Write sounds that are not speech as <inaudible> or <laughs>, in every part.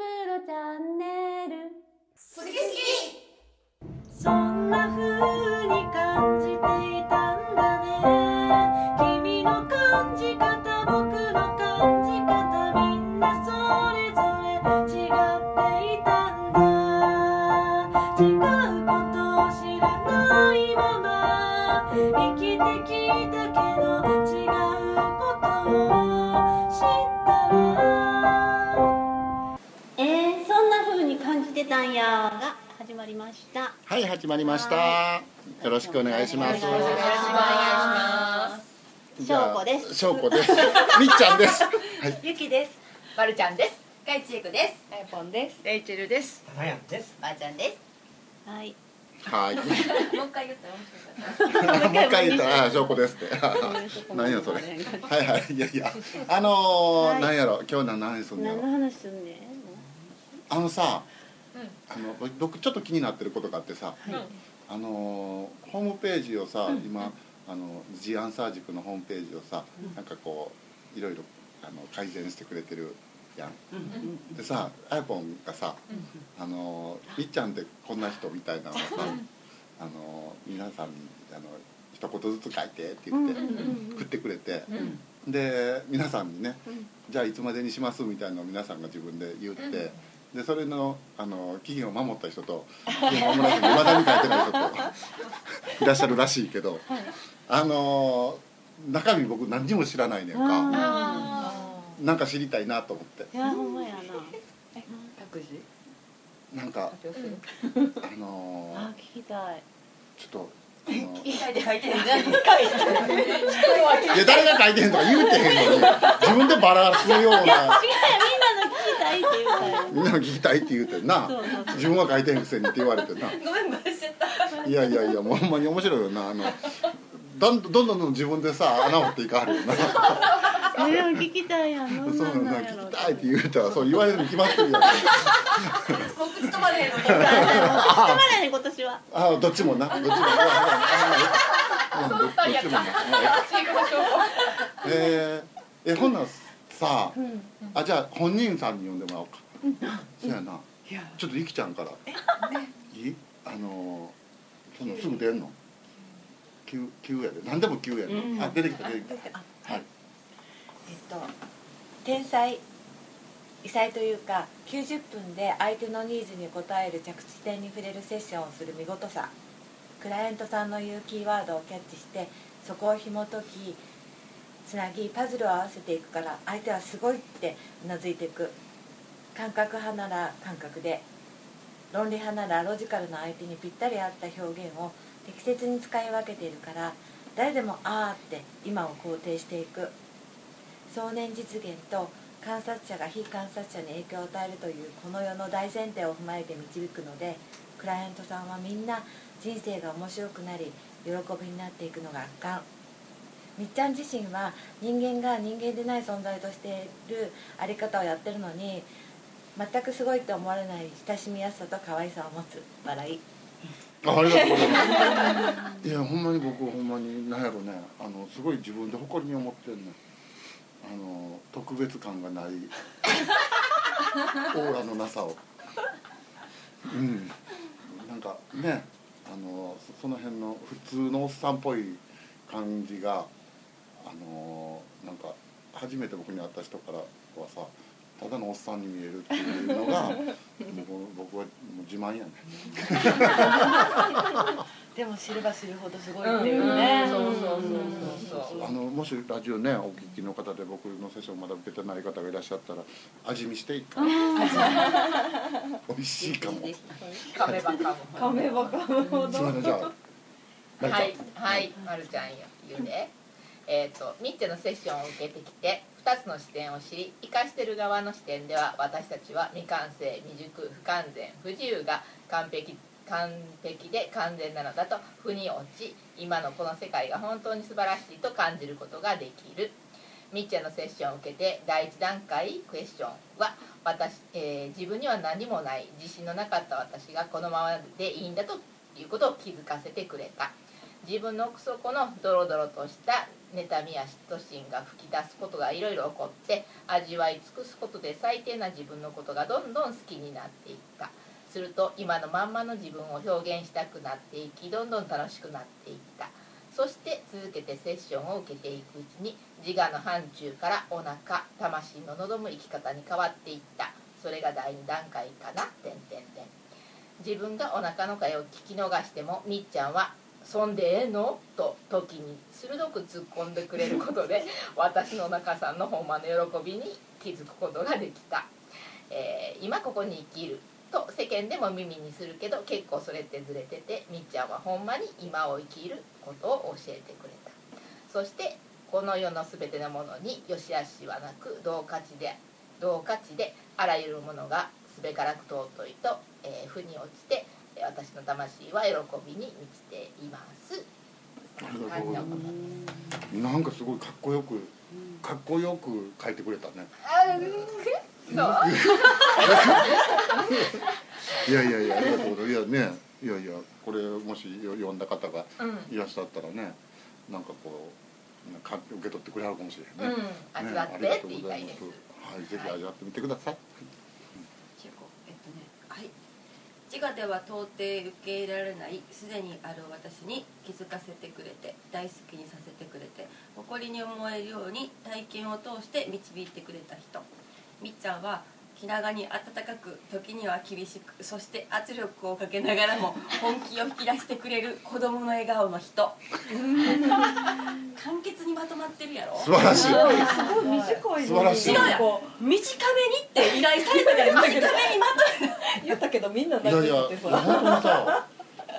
プロチました。よろしくお願いします。よろしくお願いします。じゃあ翔子です。翔子です。みっちゃんです。は <laughs> いゆきです。まるちゃんです。かいちえくです。あやぽんです。レイチェルです。タナヤンです。まーちゃんです。はい。はい。も <laughs> うもう一回言ったら面白かっ <laughs> 一回言ったらあ翔子ですって。何やそれ。はいはいいやいや。あのーはい。なんやろ。今日な何すんのや何のろ話すんねん。あのさうんあの僕僕ちょっと気になってることがあってさあのーホームページをさ今あのジアンサー塾のホームページをさなんかこういろいろあの改善してくれてるやん。でさあやぽん。がさあのいっちゃんってこんな人みたいなのをさあの皆さんにあの一言ずつ書いてって言って送ってくれてうん。で皆さんにねじゃあいつまでにしますみたいなのを皆さんが自分で言ってでそれのあの期限を守った人と期限を守らずにいまだに書いてない人と <laughs> いらっしゃるらしいけどあの中身僕何にも知らないねんか。あなんか知りたいなと思って。いやほんまやな。託児？なんか発表する。あのあ聞きたい。ちょっと誰が書いてへんとか言うてへんのに自分でバラすような。違うやみんなの聞きたいって言うたよ。みんなの聞きたいって言うてんな。自分は書いてへんくせにって言われてなごめんバレしちゃったいやいやいやもうほんまに面白いよな。あのどんどんどんどん自分でさ穴掘っていかはるよなえでも聞きたいやん。どんそうなんななんんやろ聞きたいって言うたらそう言われるに決まってるやん。もう口止まれへんのに黙らへん今年はあどっちもな。どっちも。なうんどどっちも。なえー、えほんならさうんあじゃあ本人さんに呼んでもらおうか。そうやないや。ちょっとゆきちゃんから。いい？あのーそのすぐ出んの？急急やで。何でも急やで、うん。あ出てきた出てきた。はいえっと天才異彩というか90分で相手のニーズに応える着地点に触れるセッションをする見事さ。クライアントさんの言うキーワードをキャッチしてそこを紐解きつなぎパズルを合わせていくから相手はすごいってうなずいていく。感覚派なら感覚で論理派ならロジカルな相手にぴったり合った表現を適切に使い分けているから誰でも「あー」って今を肯定していく。壮年実現と観察者が非観察者に影響を与えるというこの世の大前提を踏まえて導くのでクライアントさんはみんな人生が面白くなり喜びになっていくのが圧巻みっちゃん自身は人間が人間でない存在としているあり方をやってるのに全くすごいって思われない親しみやすさと可愛さを持つ笑い。あありがとうございます。いやほんまに僕ほんまに何やろねあのすごい自分で誇りに思ってんねあの特別感がない <laughs> オーラのなさを。うん。なんかねあのそその辺の普通のおっさんっぽい感じがあのなんか初めて僕に会った人からはさただのおっさんに見えるっていうのが <laughs> 僕僕はもう自慢やね <laughs> でも知れば知るほどすごいっていうね。そうそうそうそうそう。あのもしラジオねお聞きの方で僕のセッションまだ受けてない方がいらっしゃったら味見していいか美味しいかも。噛めば噛む噛めば噛むほど。はい、はい、まるちゃんよ言うで。えっ、とミッチェのセッションを受けてきて2つの視点を知り生かしてる側の視点では私たちは未完成未熟不完全不自由が完璧完璧で完全なのだと腑に落ち今のこの世界が本当に素晴らしいと感じることができる。ミッチェのセッションを受けて第一段階クエスチョンは私、えー自分には何もない自信のなかった私がこのままでいいんだということを気づかせてくれた。自分の奥底のドロドロとした妬みや嫉妬心が吹き出すことがいろいろ起こって味わい尽くすことで最低な自分のことがどんどん好きになっていった。すると今のまんまの自分を表現したくなっていきどんどん楽しくなっていった。そして続けてセッションを受けていくうちに自我の範疇からお腹魂の望む生き方に変わっていった。それが第2段階かな。点点点自分がお腹の会を聞き逃してもみっちゃんは「そんでええの?」と時に鋭く突っ込んでくれることで <laughs> 私の中さんのほんまの喜びに気づくことができた、えー今ここに生きると世間でも耳にするけど結構それってずれててみっちゃんはほんまに今を生きることを教えてくれた。そしてこの世の全てのものに良し悪しはなく同価値で同価値であらゆるものがすべからく尊いと、えー、負に落ちてえー私の魂は喜びに満ちています。なんかすごいかっこよくかっこよく書いてくれたね <laughs> いやいやいやありがとうございます。いやねいやいやこれもし読んだ方がうんいらっしゃったらねなんかこうなんか受け取ってくれはるかもしれへんね、うん、味ねわってって言いたいです。はい、ぜひ味わってみてください。中古えっとねはい。自我では到底受け入れられないすでにある私に気づかせてくれて大好きにさせてくれて誇りに思えるように体験を通して導いてくれた人みっちゃんは気長に温かく時には厳しくそして圧力をかけながらも <laughs> 本気を引き出してくれる子供の笑顔の人。簡潔にまとまってるやろ。素晴らしい。すごい短い素晴らしい。違う短めにって依頼されたから短めにまとめう言ったけどみんない泣やいや、いててさ本当。にさ。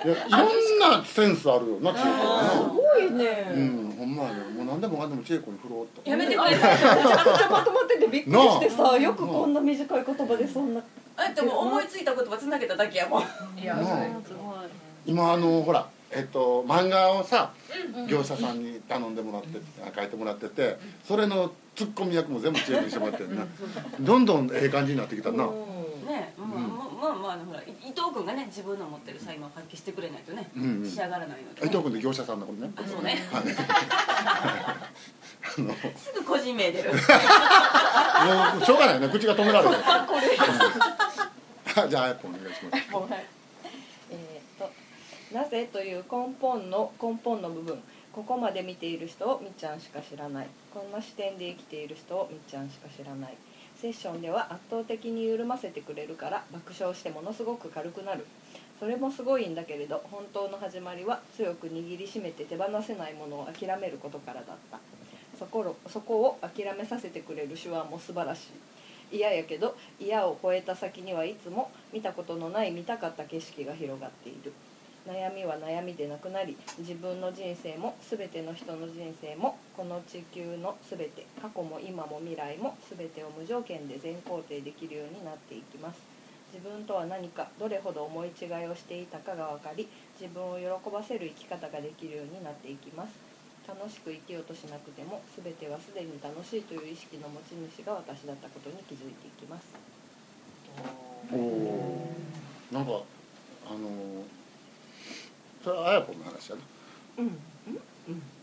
いや、いろんなセンスあるよな、千恵子すはごいね、な。うん、ほんまやね、もう何でもかんでも千恵子に振ろうと。やめてくれめちゃくちゃまとまっててびっくりしてさよくこんな短い言葉でそんな。あ。でも思いついた言葉つなげただけやもん。いや、すごい。今あの、ほら、えっと、漫画をさ。業者さんに頼んでもらって、書いてもらってて、それのツッコミ役も全部千恵子にしてもらってるな。どんどんええ感じになってきたな。まあまあまあほらい伊藤君がね自分の持ってる才能を発揮してくれないとね、うんうん。仕上がらないので、伊ね、藤君で業者さんのことね。あそうね。<laughs> すぐ個人名出るうしょうがないね、口が止められる。<laughs> うん <laughs> じゃあ、あやぽんお願いします。はい。えー、となぜという根本の根本の部分。ここまで見ている人をみっちゃんしか知らない。こんな視点で生きている人をみっちゃんしか知らないセッションでは圧倒的に緩ませてくれるから爆笑してものすごく軽くなる。それもすごいんだけれど本当の始まりは強く握りしめて手放せないものを諦めることからだった。そころそこを諦めさせてくれる手腕も素晴らしい。嫌やけど嫌を超えた先にはいつも見たことのない見たかった景色が広がっている。悩みは悩みでなくなり自分の人生も全ての人の人生もこの地球の全て過去も今も未来も全てを無条件で全肯定できるようになっていきます。自分とは何かどれほど思い違いをしていたかが分かり自分を喜ばせる生き方ができるようになっていきます。楽しく生きようとしなくても全てはすでに楽しいという意識の持ち主が私だったことに気づいていきます。おおなんかあのそれはあやぽんの話やな。うん。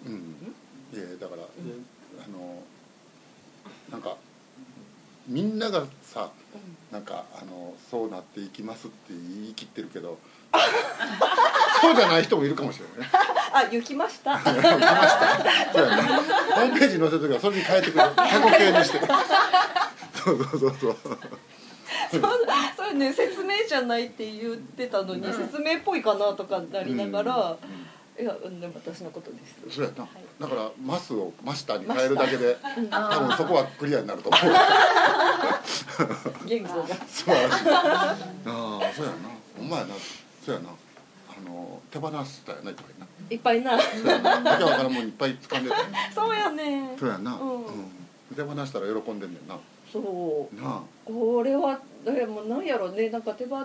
うん。いやだから、であのなんかみんながさなんかあのそうなっていきますって言い切ってるけど <laughs> そうじゃない人もいるかもしれないね。<laughs> あ行 <laughs> きました。そうやなホームページに載せる時はそれに変えてくれ。る過去形にして。そうそうそうそう <laughs> そうそれね説明じゃないって言ってたのに、説明っぽいかなとかなりながら、いやうんでも私のことです。そうやな、はい。だからマスをマスターに変えるだけでうん。多分そこはクリアになると思う。<laughs> 言語が。素晴らしい。ああそうやな。ほんまやな。そうやな。あの手放したよないっぱいな。いっぱいな。からんもんいっぱい掴んでたよ <laughs> そうやね。そうやな、うん。手放したら喜んでんねんなそう。なあ。これはでもなんやろね。なんか手放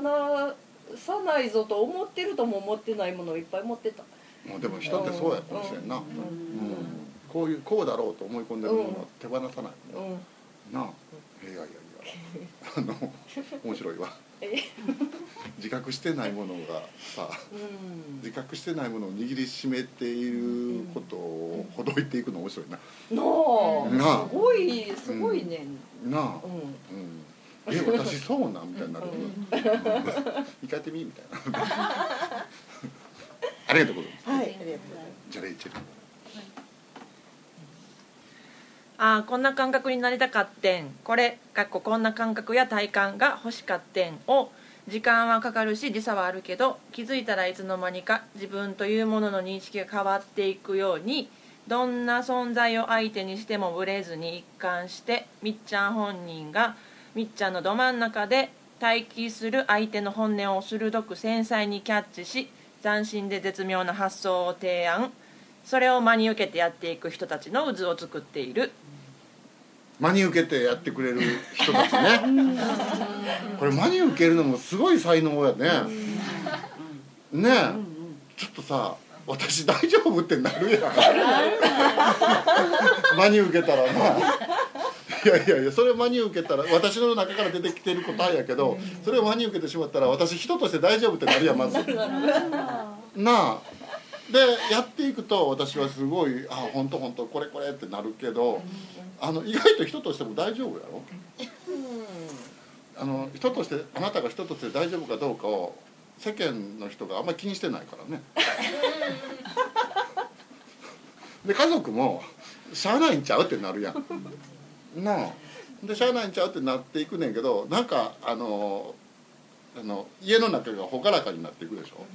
さないぞと思ってるとも思ってないものをいっぱい持ってた。もうでも人ってそうやかもしれんな、うん。こういうこうだろうと思い込んでるものは手放さない。うん、うん。なあ。いやいやいや。あの面白いわ。え自 <laughs> 自覚してないものがさうん。自覚してないものを握りしめていることをほどいていくの面白いな。なあなあ。すごいすごいね。なあ、うん。うん、え私そうなんみたいになるけど、うん、一回やってみみたいな。<laughs> ありがとうございます。はいじゃあレイチェルあーこんな感覚になりたかってん。これかっここんな感覚や体感が欲しかってんを時間はかかるし時差はあるけど気づいたらいつの間にか自分というものの認識が変わっていくようにどんな存在を相手にしてもブレずに一貫してみっちゃん本人がみっちゃんのど真ん中で待機する相手の本音を鋭く繊細にキャッチし斬新で絶妙な発想を提案。それを真に受けてやっていく人たちの渦を作っている。真に受けてやってくれる人たちね。これ真に受けるのもすごい才能やね。ねえ。ちょっとさ私大丈夫ってなるやん。真に受けたらな。いやいやいやそれ真に受けたら私の中から出てきてる答えやけどそれを真に受けてしまったら私人として大丈夫ってなるやんまず。なあでやっていくと私はすごい「あ本当本当これこれ」ってなるけどあの意外と人としても大丈夫やろ？あの人としてあなたが人として大丈夫かどうかを世間の人があんまり気にしてないからね。で家族もしゃあないんちゃうってなるやん。なあ。でしゃあないんちゃうってなっていくねんけどなんかあのあの家の中が朗らかになっていくでしょ？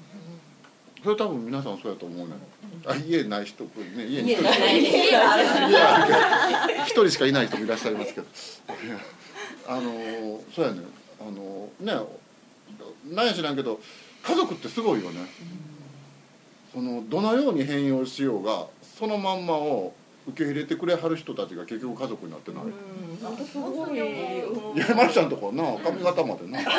それ多分皆さんそうやと思うねん。あ家ない人ね家に一人。しかいない人もいらっしゃいますけど。いやあのそうやねあのねなんや知らんけど家族ってすごいよね。そのどのように変容しようがそのまんまを受け入れてくれはる人たちが結局家族になってない、本当すごいうん。いやまるちゃんとこな髪型までな <laughs> な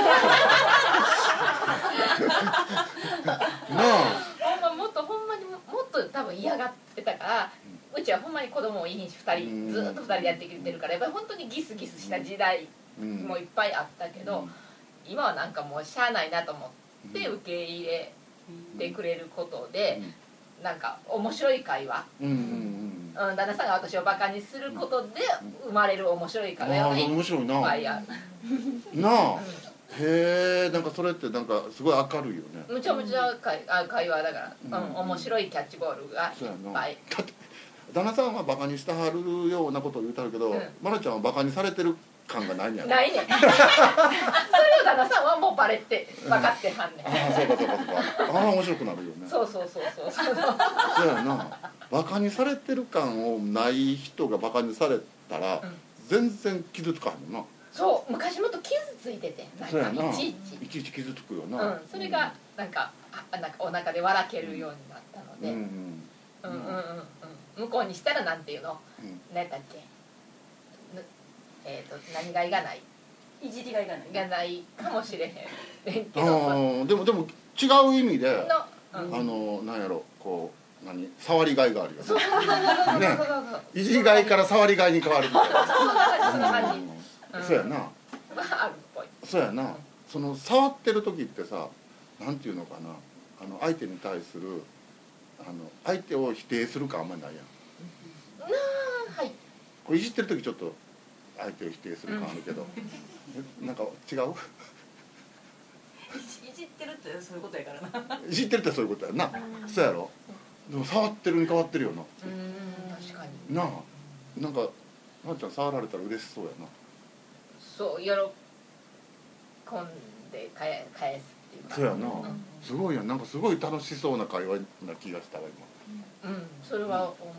あほんまもっとほんまにももっと多分嫌がってたからうちはほんまに子供もいいし2人ずっと2人でやってきてるからやっぱり本当にギスギスした時代うん。もいっぱいあったけど、今はなんかもうしゃあないなと思って受け入れてくれることで、なんか面白い会話、うん旦那さんが私をバカにすることで生まれる面白い会話がいっ面白いな。ぱいあ。る、なあへえんかそれってなんかすごい明るいよね。むちゃむちゃ会あ会話だから、うんうん。面白いキャッチボールがいっぱい。だって旦那さんはバカにしてはるようなことを言うてはるけど、うん。まなちゃんはバカにされてる感がないんやろ。ないねん。<laughs> それを旦那さんはもうバレて分かってはんねん、ああそうかそうかそうか。ああ面白くなるよね。そうそうそうそう。そうそうやな。バカにされてる感をない人がバカにされたら、うん。全然傷つかへんよそう昔もっと傷ついててなんかいちいち。いちいち傷つくような、ん、それがなんかあなんかお腹で笑けるようになったので、うんうんうん。うんうんうん向こうにしたらなんていうの、うん。何やっけ？ぬえっ、と何がいがない？いじりがいがないがないかもしれへん。ねんけあどあでもでも違う意味での、うん、あのなんやろこう何？触りがいがあるよそう。ね。そうそうそうそう。ねいじりがいから触りがいに変わるみたいな。そじうん。そうやな。はあるっぽい。そうやな。その触ってる時ってさなんていうのかな。あの相手に対するあの相手を否定する感あんまりないやん。あはい。これいじってる時ちょっと相手を否定する感あるけど、えなんか違う？いじってるってそういうことやからな。いじってるってそういうことやな。そうやろ？でも触ってるに変わってるよな。うん確かに。なあ。なんかなあちゃん触られたら嬉しそうやなそう喜んで返返すっていうか。そうやな、ん。すごいやん。なんかすごい楽しそうな会話な気がしたわうん。それは思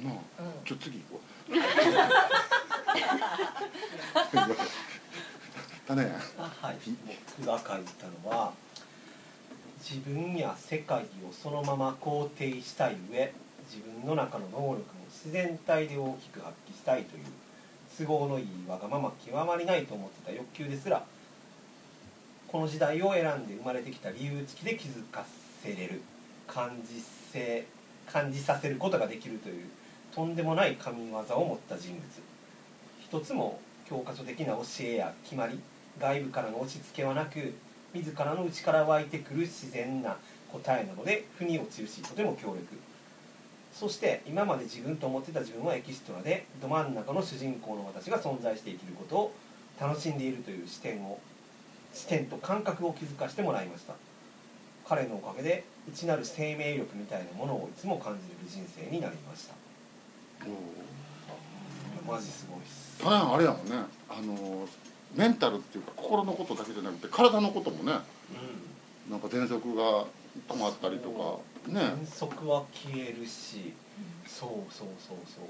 今なあ。う、うん、ちょ次行こう。<laughs> 種や。はい、僕が書いたのは自分や世界をそのまま肯定したい上自分の中の能力も自然体で大きく発揮したいという都合のいいわがまま極まりないと思ってた欲求ですらこの時代を選んで生まれてきた理由付きで気づかせれる感じせ感じさせることができるというとんでもない神業を持った人物。一つも教科書的な教えや決まり外部からの押し付けはなく自らの内から湧いてくる自然な答えなので腑に落ちるしとても強力。そして今まで自分と思ってた自分はエキストラでど真ん中の主人公の私が存在して生きることを楽しんでいるという視点を視点と感覚を気づかせてもらいました。彼のおかげで内なる生命力みたいなものをいつも感じれる人生になりました。マジすごいっす。ただあれやもんね。あのメンタルっていうか心のことだけじゃなくて体のこともね。なんか喘息が止まったりとかね。遠足は消えるしそうそうそうそう。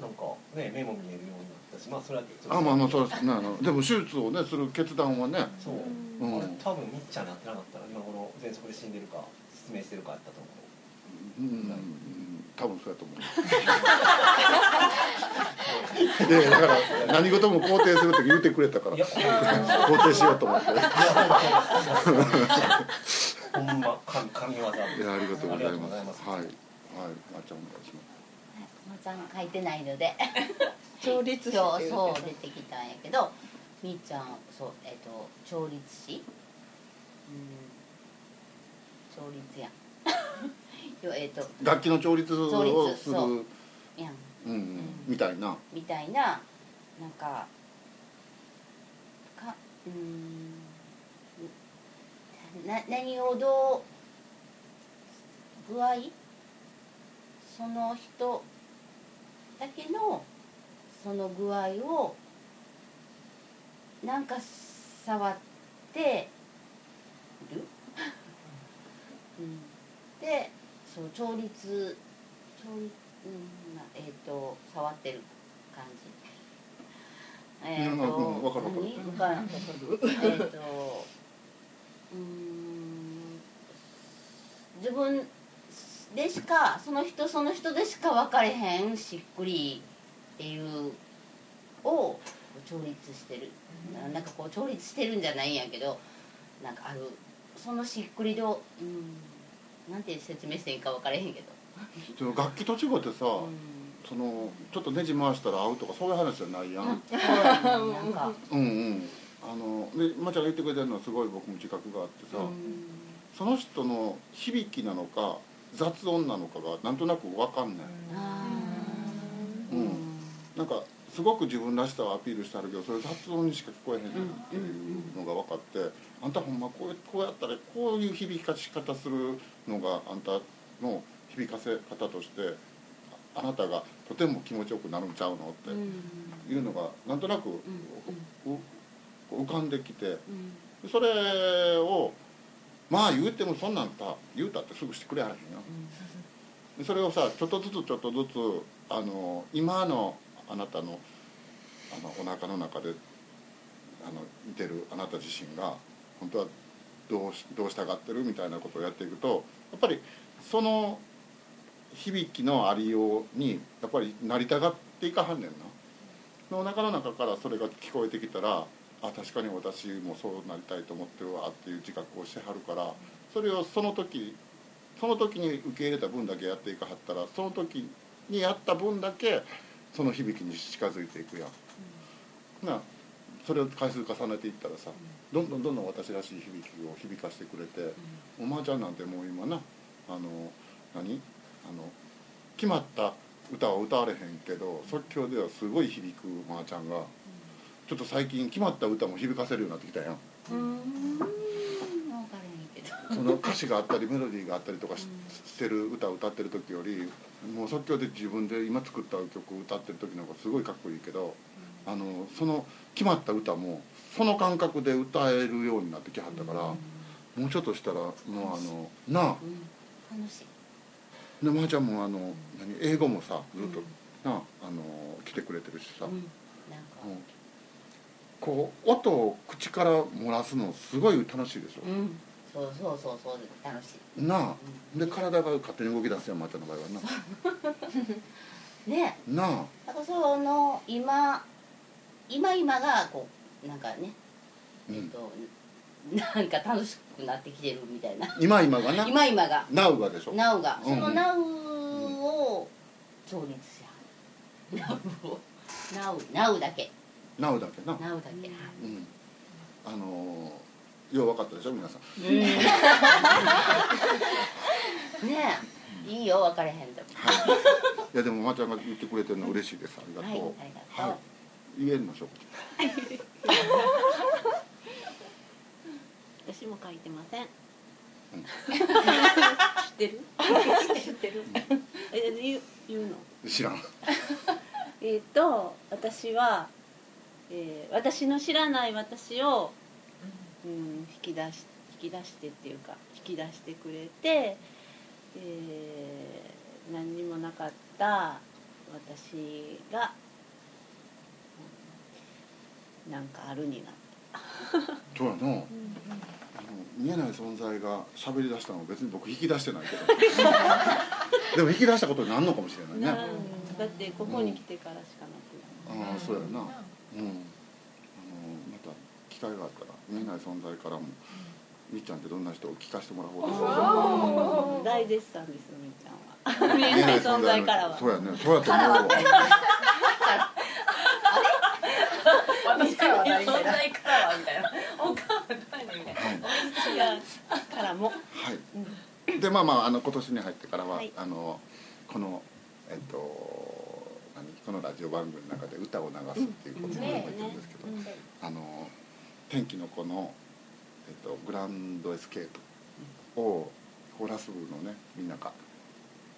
なんかね目も見えるようになったしまあそれはちょっと。あまあまあそうですね。あのでも手術をねする決断はね。そう、うん。あれ多分みっちゃんになってなかったら今頃喘息で死んでるか失明してるかやったと思う。うん。多分そうやと思う。<laughs> でだから何事も肯定するって言ってくれたからいや肯定しようと思ってほんま神神業ありがとうございありがとうございます。はいはいまっちゃんお願いします。まーちゃん書いてないので。<laughs> 調律師って今日いうそう出てきたんやけどみーちゃんそうえっ、と調律師？うん。調律や。ん <laughs> よえっ、と。楽器の調律を調律するそう。やん。うんうんみたいな。みたいななんかかうーんな何をどう具合？その人だけのその具合をなんか触ってる、うん、でそう調律調律うんまあえっ、と触ってる感じ。えっ、うんうんわかるわかる。何？わかえっ、ーん自分でしかその人その人でしか分かれへんしっくりっていうを調律してる、ななんかこう調律してるんじゃないんやけどなんかあるそのしっくり度うんなんて説明していいか分からへんけど、でも楽器と違ってさ、うん。そのちょっとネジ回したら合うとかそういう話じゃないやん、うん。なんかうんうんあのでまっちゃんが言ってくれてるのはすごい僕も自覚があってさ、うん。その人の響きなのか雑音なのかがなんとなく分かんない、うん。なんかすごく自分らしさをアピールしてあるけどそれ雑音にしか聞こえへんなっていうのが分かってあんたほんまこうこうやったらこういう響かし方するのがあんたの響かせ方としてあなたがとても気持ちよくなるんちゃうのってうん。いうのがなんとなくう浮かんできてうん。それをまあ言うてもそんなんさ言うたってすぐしてくれはらへんよ。でそれをさちょっとずつちょっとずつあの今のあなたのあのお腹の中であのいてるあなた自身が本当はどうしどうしたがってる？みたいなことをやっていくとやっぱりその響きのありようにやっぱりなりたがっていかはんねんな。お腹の中からそれが聞こえてきたらあ確かに私もそうなりたいと思ってるわっていう自覚をしてはるからそれをその時その時に受け入れた分だけやっていかはったらその時にやった分だけその響きに近づいていくやん。なそれを回数重ねていったらさどんどんどんどん私らしい響きを響かせてくれて、おまーちゃんなんてもう今なあの何？あの決まった歌は歌われへんけど即興ではすごい響くまーちゃんがちょっと最近決まった歌も響かせるようになってきたやん。その歌詞があったりメロディーがあったりとかししてる歌を歌ってる時よりもう即興で自分で今作った曲を歌ってる時の方がすごいかっこいいけどあのその決まった歌もその感覚で歌えるようになってきはったからもうちょっとしたらもうあのなあ。でまーちゃんもあの何英語もさずっとなああの来てくれてるしさ、こう音を口から漏らすのすごい楽しいでしょ、うん。そうそうそうそう。楽しなあ。で体が勝手に動き出すやんまーちゃんの場合はい <laughs> ね。ななあ。だからその今今今がこうなんかねうん。えっとなんか楽しくなってきてるみたいな。今今がな。今今が。Now がでしょ。Now が。うん。その Now を調律しはる Now を。Now Now だけ Now だけな。Now だけ。うん。あのーよう分かったでしょ皆さん。うん。ねえ。いいよ分かれへんでもはい。いやでもまーちゃんが言ってくれてるの嬉しいです。ありがとう。はいありがとう。言えるのしょ <laughs> 私も書いてません。うん。知ってる？知ってる。え言う言うの？知らん。<laughs> えっ、と私は、えー私の知らない私を、うん、引き出し引き出してっていうか引き出してくれて、えー何にもなかった私が、うんなんかあるになった。<laughs> そうやな、あの見えない存在が喋り出したのは別に僕引き出してないけど。<laughs> でも引き出したことになるのかもしれないね。だってここに来てからしかなくなああそうやなうん。あのまた機会があったら見えない存在からもみっちゃんってどんな人を聞かせてもらおうと思うい大絶賛ですみーちゃんは。見えない存在からは。そうやね。そうやと思うわ。私からはないみたいな存在からはみたいな。お母さん誰みたいな違うからも。はい、でまあまああの今年に入ってからは、はい。あのこのえっと何このラジオ番組の中で歌を流すっていうことをやってるんですけど、あの天気の子の、えっと、グランドエスケープをコーラス部のねみんなが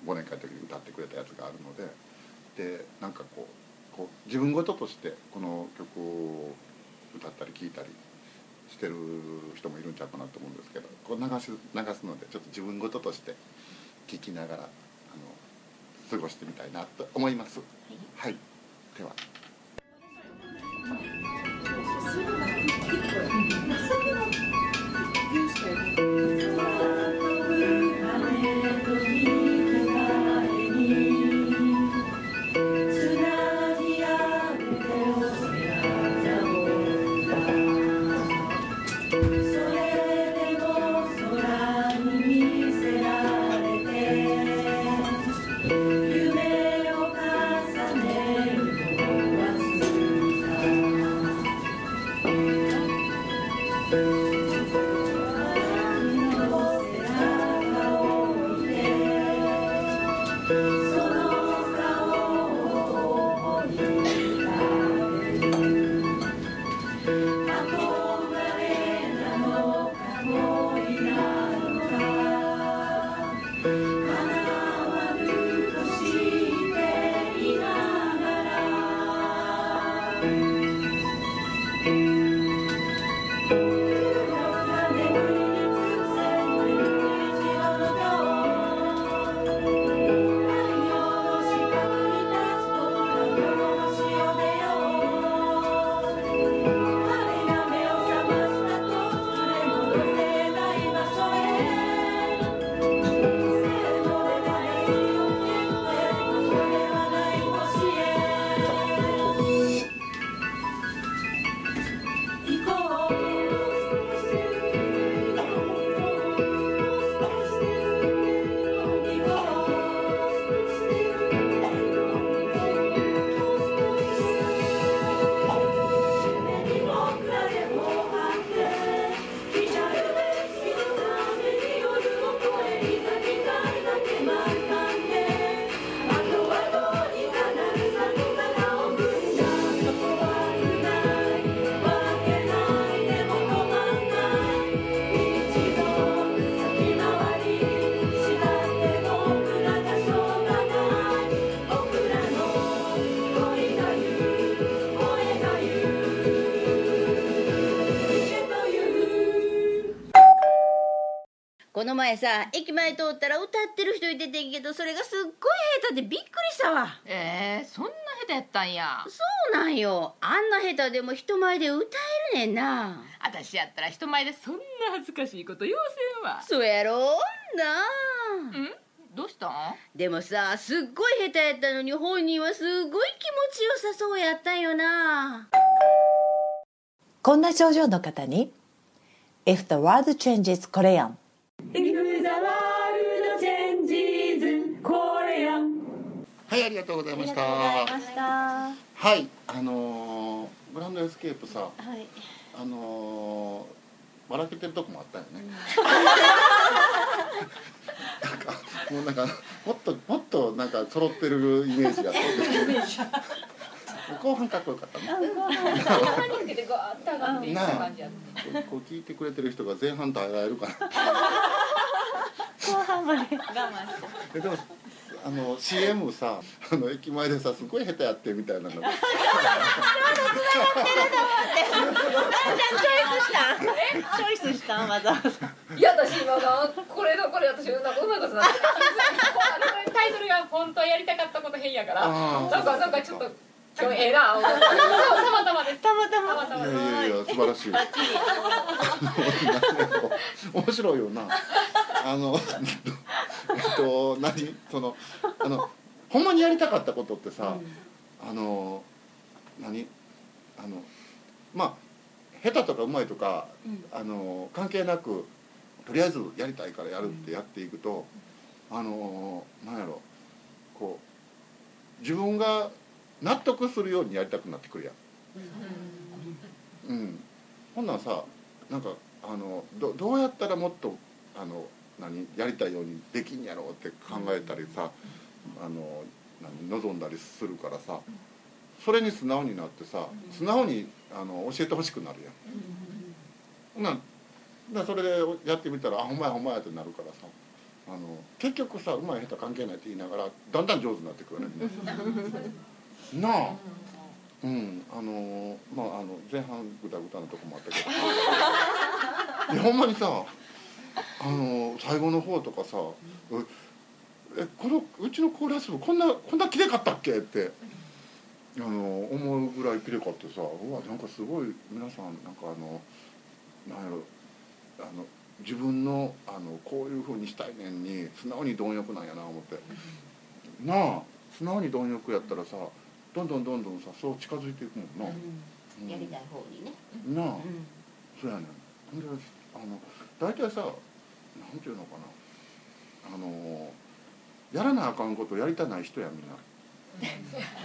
忘年会の時に歌ってくれたやつがあるのででなんかこうこう自分事としてこの曲を歌ったり聴いたりしてる人もいるんちゃうかなと思うんですけどこう流し流すのでちょっと自分事として聴きながら過ごしてみたいなと思います。はい、ではの前さ駅前通ったら歌ってる人いててんけどそれがすっごい下手でびっくりしたわ。えー、そんな下手やったんや。そうなんよ。あんな下手でも人前で歌えるねんな。私やったら人前でそんな恥ずかしいこと言わせんわ。そうやろな。あん？どうしたん？でもさすっごい下手やったのに本人はすっごい気持ちよさそうやったんよな。こんな症状の方に If the world changes Korean はいありがとうございました。ました。ははいあのーグランドエスケープさい。あのー笑けてるとこもあったよね。<laughs> なんかもうなんかもっともっとなんか揃ってるイメージがあった <laughs> 後半かっこよかった。こう聞いてくれてる人が前半耐えられるかな。後半まで我慢して。えでもあの CM さあの駅前でさすごい下手やってみたいなの。がチョイスした？わざわざいや私今なこれのこれ私なんかうまいことなってる。タイトルが本当はやりたかったこと変やから。なんかなんかちょっと今日ええなたまたまです。たまたま。たまたまいやいやい。や素晴らしい。<laughs> 面白いよな。あのえっと何？そのあのほんまにやりたかったことってさ、あの何？あのまあ下手とかうまいとか、あの関係なくとりあえずやりたいからやるってやっていくと、あのなんやろこう自分が納得するようにやりたくなってくるやん。うん、ほんなんさなんかあのどどうやったらもっとあの何やりたいようにできんやろうって考えたりさ、あの何望んだりするからさそれに素直になってさ素直にあの教えてほしくなるやん。ほんなんそれでやってみたら「あほんまやほんまや」ってなるからさあの結局さうまい下手関係ないって言いながらだんだん上手になってくるよね。なあ。うん、あのーまああの前半ぐだぐだなとこもあったけど <laughs> いやほんまにさあのー最後の方とかさ「うえこのうちのコーラス部こんなこんな綺麗かったっけ?」って、あのー思うぐらい綺麗かってさうわなんかすごい皆さんなんかあのなんやろあの自分のあのこういうふうにしたいねんに素直に貪欲なんやな思ってなあ素直に貪欲やったらさどんどんどんどんさそう近づいていくもんな、うん。やりたい方にね。なあ、そうやねん。であの大体さなんていうのかな。あのやらなあかんことやりたない人やみんな。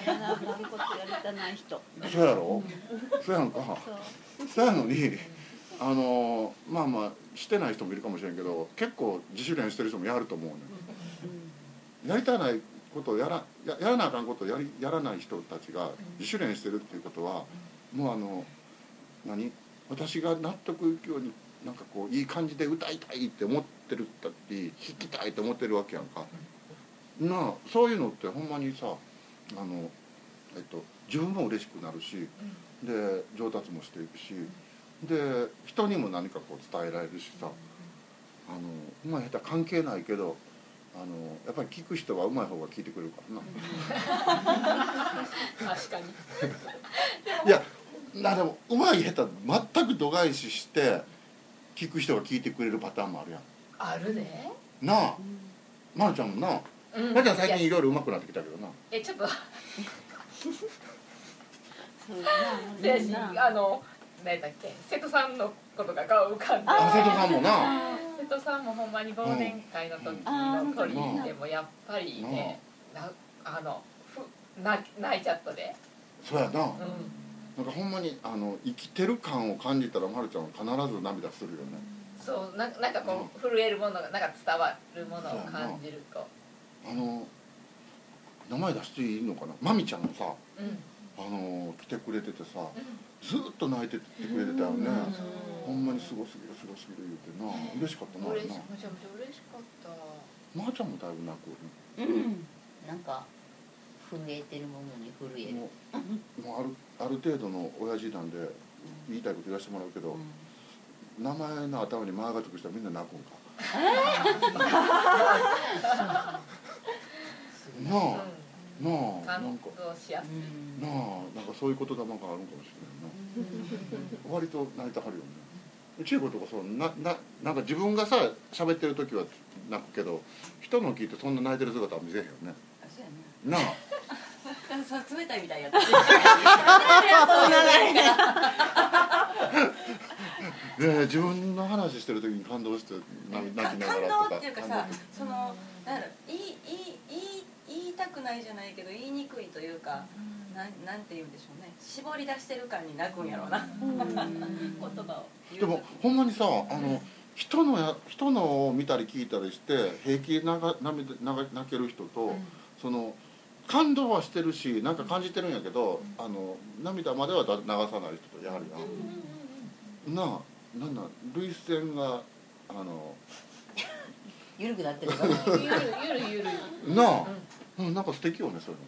やらなあかんことやりたない人。そうやろ？そうやんか。そう。そうやのにあのまあまあしてない人もいるかもしれんけど結構自主練してる人もやると思うねん。やりたないことをやらややらなあかんことをやりやらない人たちが自主練してるっていうことはもうあの何？私が納得いくようになんかこういい感じで歌いたいって思ってるだって弾きたいって思ってるわけやんか。なあそういうのってほんまにさあの、えっと、自分も嬉しくなるしで上達もしていくしで人にも何かこう伝えられるしさ。あのうまい下手関係ないけどあのやっぱり聞く人はうまい方が聞いてくれるからな。確かに。いやなでもうまい下手全く度外視して聞く人が聞いてくれるパターンもあるやん。あるでなあ。まるちゃんもなうん。まるちゃん最近いろいろうまくなってきたけどな。えちょっと。あの何だっけ？瀬戸さんのことが顔浮かんで。あ瀬戸さんもな瀬戸さんもほんまに忘年会の時の鳥でもやっぱりねなあのふな泣いちゃったで。そうやな。うん。なんかほんまにあの生きてる感を感じたらまるちゃんは必ず涙するよね。そうななんかこう震えるものがなんか伝わるものを感じると。あの名前出していいのかな？まみちゃんもさうんあの来てくれててさずっと泣いててくれてたよね。ほんまにすごすぎるすごすぎる言うてな。嬉しかったなめちゃめちゃ嬉しかった。まーちゃんもだいぶ泣くよね。うん。なんか震えてるものに震える。もうもうあるある程度の親父なんで言いたいこと言わせてもらうけど、名前の頭に「マーがつく人はみんな泣くんか。なあ <laughs> なあなん感か動しやすい。なあなんかそういう言霊があるんかもしれないな。<laughs> 割と泣いてはるよね。うちの子とかそうなななんか自分がさ喋ってる時は泣くけど人の聞いてそんな泣いてる姿は見せへんよね。あそうやななあ。<laughs> そう冷たいみたいやったで自分の話してる時に感動して泣泣きながらとか。感動っていうかさそのなんだろう言い言い言い言いたくないじゃないけど言いにくいというかなんなんて言うんでしょうね。絞り出してる感に泣くんやろうな <laughs> 言葉を。でもほんまにさあの人のや人のを見たり聞いたりして平気でなが涙泣泣ける人と、その感動はしてるしなんか感じてるんやけど、あの涙まではだ流さない人とやはりな、なあなんなん？涙腺があの <laughs> 緩くなってるよ。<laughs> ゆるゆるゆる。なあ、うん、なんか素敵よねそういう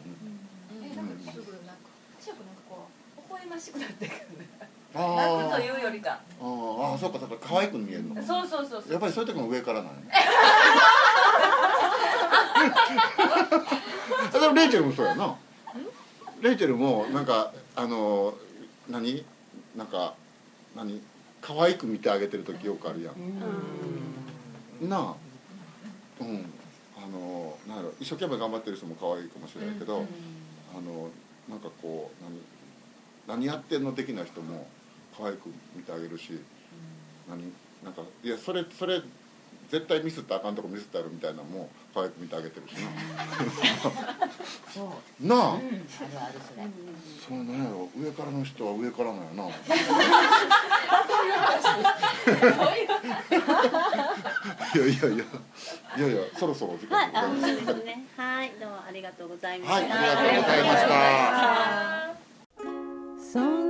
えなんかすぐなんか私はなんかこう微笑ましくなってくる。のねあ泣くというよりか。あー。あーそうかそうか可愛く見えるの。そうそうそうそう。やっぱりそういう時も上からなんやね <laughs> でもレイチェルもそうやな。レイチェルもなんかあの何？なんか何？可愛く見てあげてる時よくあるやん。なあ。うんあのなんやろ一生懸命頑張ってる人も可愛いかもしれないけど、あのなんかこう何何やってんの的な人も可愛く見てあげるし、何なんかいやそれそれ絶対ミスったらあかんとこミスってあるみたいなのも可愛く見てあげてるしそう。な <laughs> なあ、うんあるあるそれ。そうなんやろ上からの人は上からなんやな <laughs> <laughs> いやいやいやいやいやそろそろ時はい、あ、間でございますそうですね。はい、どうもありがとうございました。はいありがとうございました